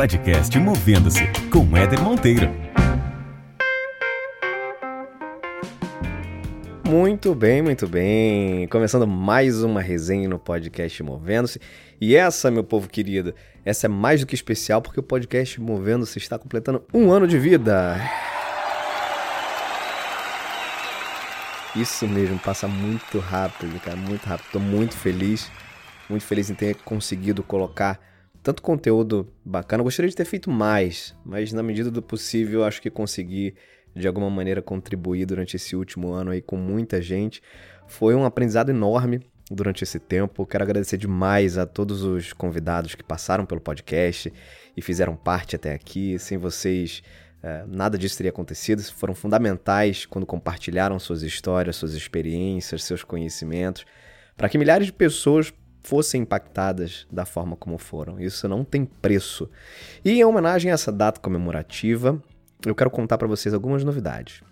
podcast Movendo-se com Éder Monteiro. Muito bem, muito bem. Começando mais uma resenha no podcast Movendo-se. E essa, meu povo querido, essa é mais do que especial porque o podcast Movendo-se está completando um ano de vida. Isso mesmo, passa muito rápido, cara, muito rápido. Tô muito feliz, muito feliz em ter conseguido colocar tanto conteúdo bacana. Eu gostaria de ter feito mais, mas na medida do possível, acho que consegui de alguma maneira contribuir durante esse último ano aí com muita gente. Foi um aprendizado enorme durante esse tempo. Quero agradecer demais a todos os convidados que passaram pelo podcast e fizeram parte até aqui. Sem vocês, é, nada disso teria acontecido. Foram fundamentais quando compartilharam suas histórias, suas experiências, seus conhecimentos, para que milhares de pessoas fossem impactadas da forma como foram. Isso não tem preço. E em homenagem a essa data comemorativa, eu quero contar para vocês algumas novidades.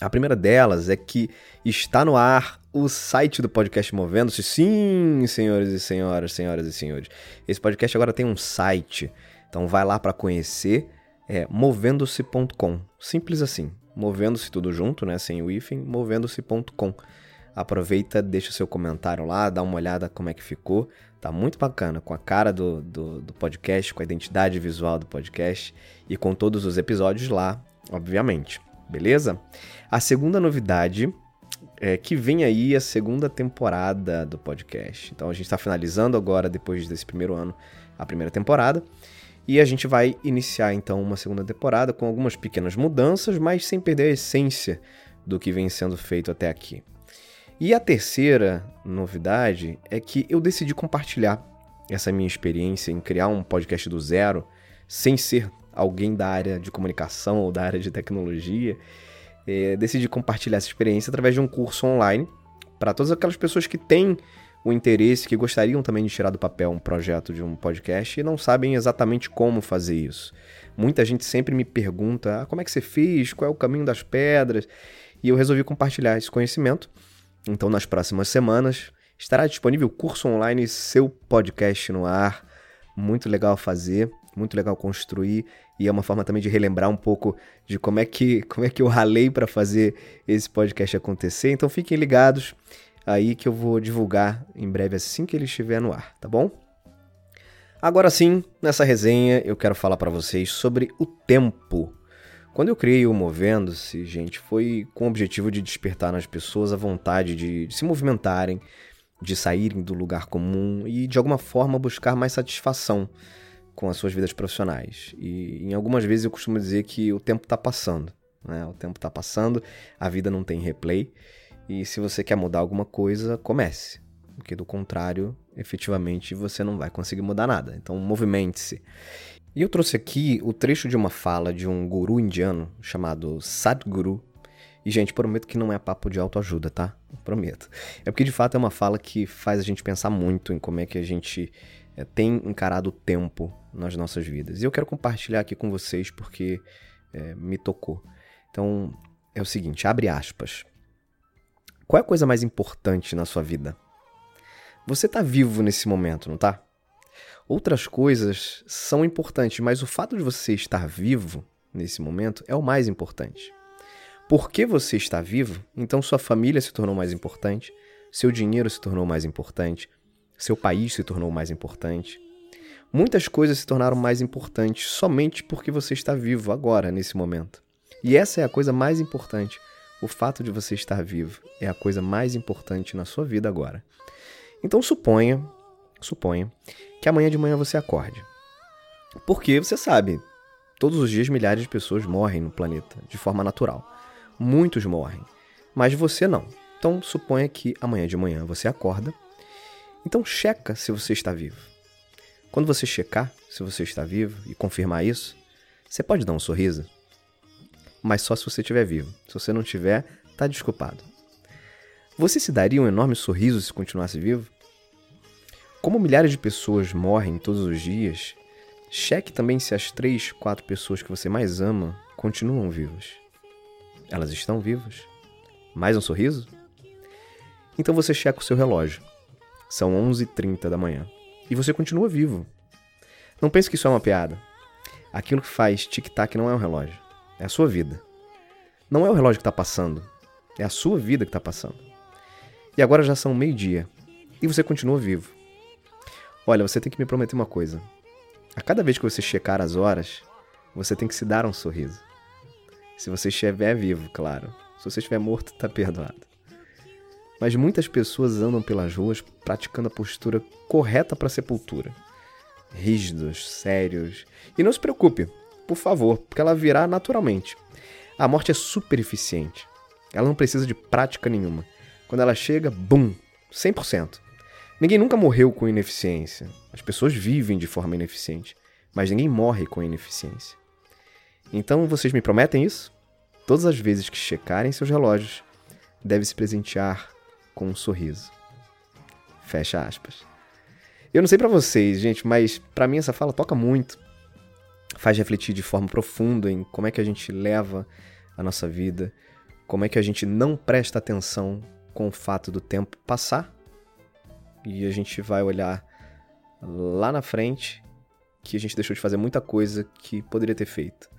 A primeira delas é que está no ar o site do podcast Movendo-se. Sim, senhores e senhoras, senhoras e senhores. Esse podcast agora tem um site. Então vai lá para conhecer. É movendo-se.com. Simples assim. Movendo-se tudo junto, né? Sem o hífen. Movendo-se.com. Aproveita, deixa seu comentário lá, dá uma olhada como é que ficou. Tá muito bacana, com a cara do, do, do, podcast, com a identidade visual do podcast e com todos os episódios lá, obviamente. Beleza? A segunda novidade é que vem aí a segunda temporada do podcast. Então a gente está finalizando agora, depois desse primeiro ano, a primeira temporada. E a gente vai iniciar então uma segunda temporada com algumas pequenas mudanças, mas sem perder a essência do que vem sendo feito até aqui. E a terceira novidade é que eu decidi compartilhar essa minha experiência em criar um podcast do zero, sem ser alguém da área de comunicação ou da área de tecnologia. É, decidi compartilhar essa experiência através de um curso online para todas aquelas pessoas que têm o interesse, que gostariam também de tirar do papel um projeto de um podcast e não sabem exatamente como fazer isso. Muita gente sempre me pergunta ah, como é que você fez, qual é o caminho das pedras, e eu resolvi compartilhar esse conhecimento então, nas próximas semanas, estará disponível o curso online Seu Podcast no Ar. Muito legal fazer, muito legal construir e é uma forma também de relembrar um pouco de como é que, como é que eu ralei para fazer esse podcast acontecer. Então, fiquem ligados aí que eu vou divulgar em breve assim que ele estiver no ar, tá bom? Agora sim, nessa resenha eu quero falar para vocês sobre o tempo. Quando eu criei o Movendo-se, gente, foi com o objetivo de despertar nas pessoas a vontade de, se movimentarem, de saírem do lugar comum e de alguma forma buscar mais satisfação com as suas vidas profissionais. E em algumas vezes eu costumo dizer que o tempo está passando. Né? O tempo está passando, a vida não tem replay. E se você quer mudar alguma coisa, comece. Porque do contrário, efetivamente, você não vai conseguir mudar nada. Então, movimente-se. E eu trouxe aqui o trecho de uma fala de um guru indiano chamado Sadhguru. E, gente, prometo que não é papo de autoajuda, tá? Prometo. É porque, de fato, é uma fala que faz a gente pensar muito em como é que a gente é, tem encarado o tempo nas nossas vidas. E eu quero compartilhar aqui com vocês porque é, me tocou. Então, é o seguinte, abre aspas. Qual é a coisa mais importante na sua vida? Você tá vivo nesse momento, não tá? Outras coisas são importantes, mas o fato de você estar vivo nesse momento é o mais importante. Porque você está vivo, então sua família se tornou mais importante, seu dinheiro se tornou mais importante, seu país se tornou mais importante. Muitas coisas se tornaram mais importantes somente porque você está vivo agora, nesse momento. E essa é a coisa mais importante. O fato de você estar vivo é a coisa mais importante na sua vida agora. Então suponha, suponha que amanhã de manhã você acorde. Porque você sabe, todos os dias milhares de pessoas morrem no planeta de forma natural. Muitos morrem, mas você não. Então suponha que amanhã de manhã você acorda. Então checa se você está vivo. Quando você checar se você está vivo e confirmar isso, você pode dar um sorriso, mas só se você estiver vivo. Se você não tiver, tá desculpado. Você se daria um enorme sorriso se continuasse vivo? Como milhares de pessoas morrem todos os dias, cheque também se as três, quatro pessoas que você mais ama continuam vivas. Elas estão vivas? Mais um sorriso? Então você checa o seu relógio. São 11h30 da manhã. E você continua vivo. Não pense que isso é uma piada. Aquilo que faz tic-tac não é um relógio, é a sua vida. Não é o relógio que está passando, é a sua vida que está passando. E agora já são meio-dia e você continua vivo. Olha, você tem que me prometer uma coisa. A cada vez que você checar as horas, você tem que se dar um sorriso. Se você estiver vivo, claro. Se você estiver morto, tá perdoado. Mas muitas pessoas andam pelas ruas praticando a postura correta para a sepultura. Rígidos, sérios. E não se preocupe, por favor, porque ela virá naturalmente. A morte é super eficiente. Ela não precisa de prática nenhuma. Quando ela chega, bum, 100%. Ninguém nunca morreu com ineficiência. As pessoas vivem de forma ineficiente, mas ninguém morre com ineficiência. Então vocês me prometem isso? Todas as vezes que checarem seus relógios, deve se presentear com um sorriso. Fecha aspas. Eu não sei para vocês, gente, mas para mim essa fala toca muito. Faz refletir de forma profunda em como é que a gente leva a nossa vida, como é que a gente não presta atenção com o fato do tempo passar e a gente vai olhar lá na frente que a gente deixou de fazer muita coisa que poderia ter feito.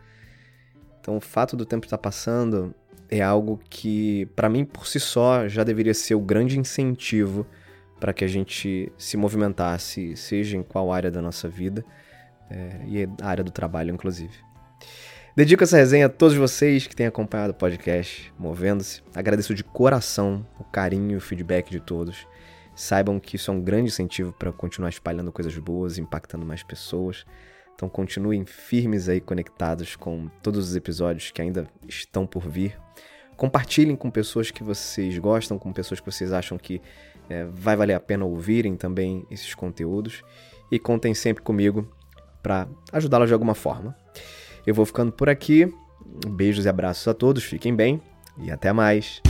Então, o fato do tempo estar passando é algo que, para mim, por si só, já deveria ser o grande incentivo para que a gente se movimentasse, seja em qual área da nossa vida, é, e a área do trabalho, inclusive. Dedico essa resenha a todos vocês que têm acompanhado o podcast Movendo-se. Agradeço de coração o carinho e o feedback de todos. Saibam que isso é um grande incentivo para continuar espalhando coisas boas, impactando mais pessoas. Então continuem firmes aí conectados com todos os episódios que ainda estão por vir. Compartilhem com pessoas que vocês gostam, com pessoas que vocês acham que é, vai valer a pena ouvirem também esses conteúdos. E contem sempre comigo para ajudá-las de alguma forma. Eu vou ficando por aqui. Beijos e abraços a todos, fiquem bem e até mais.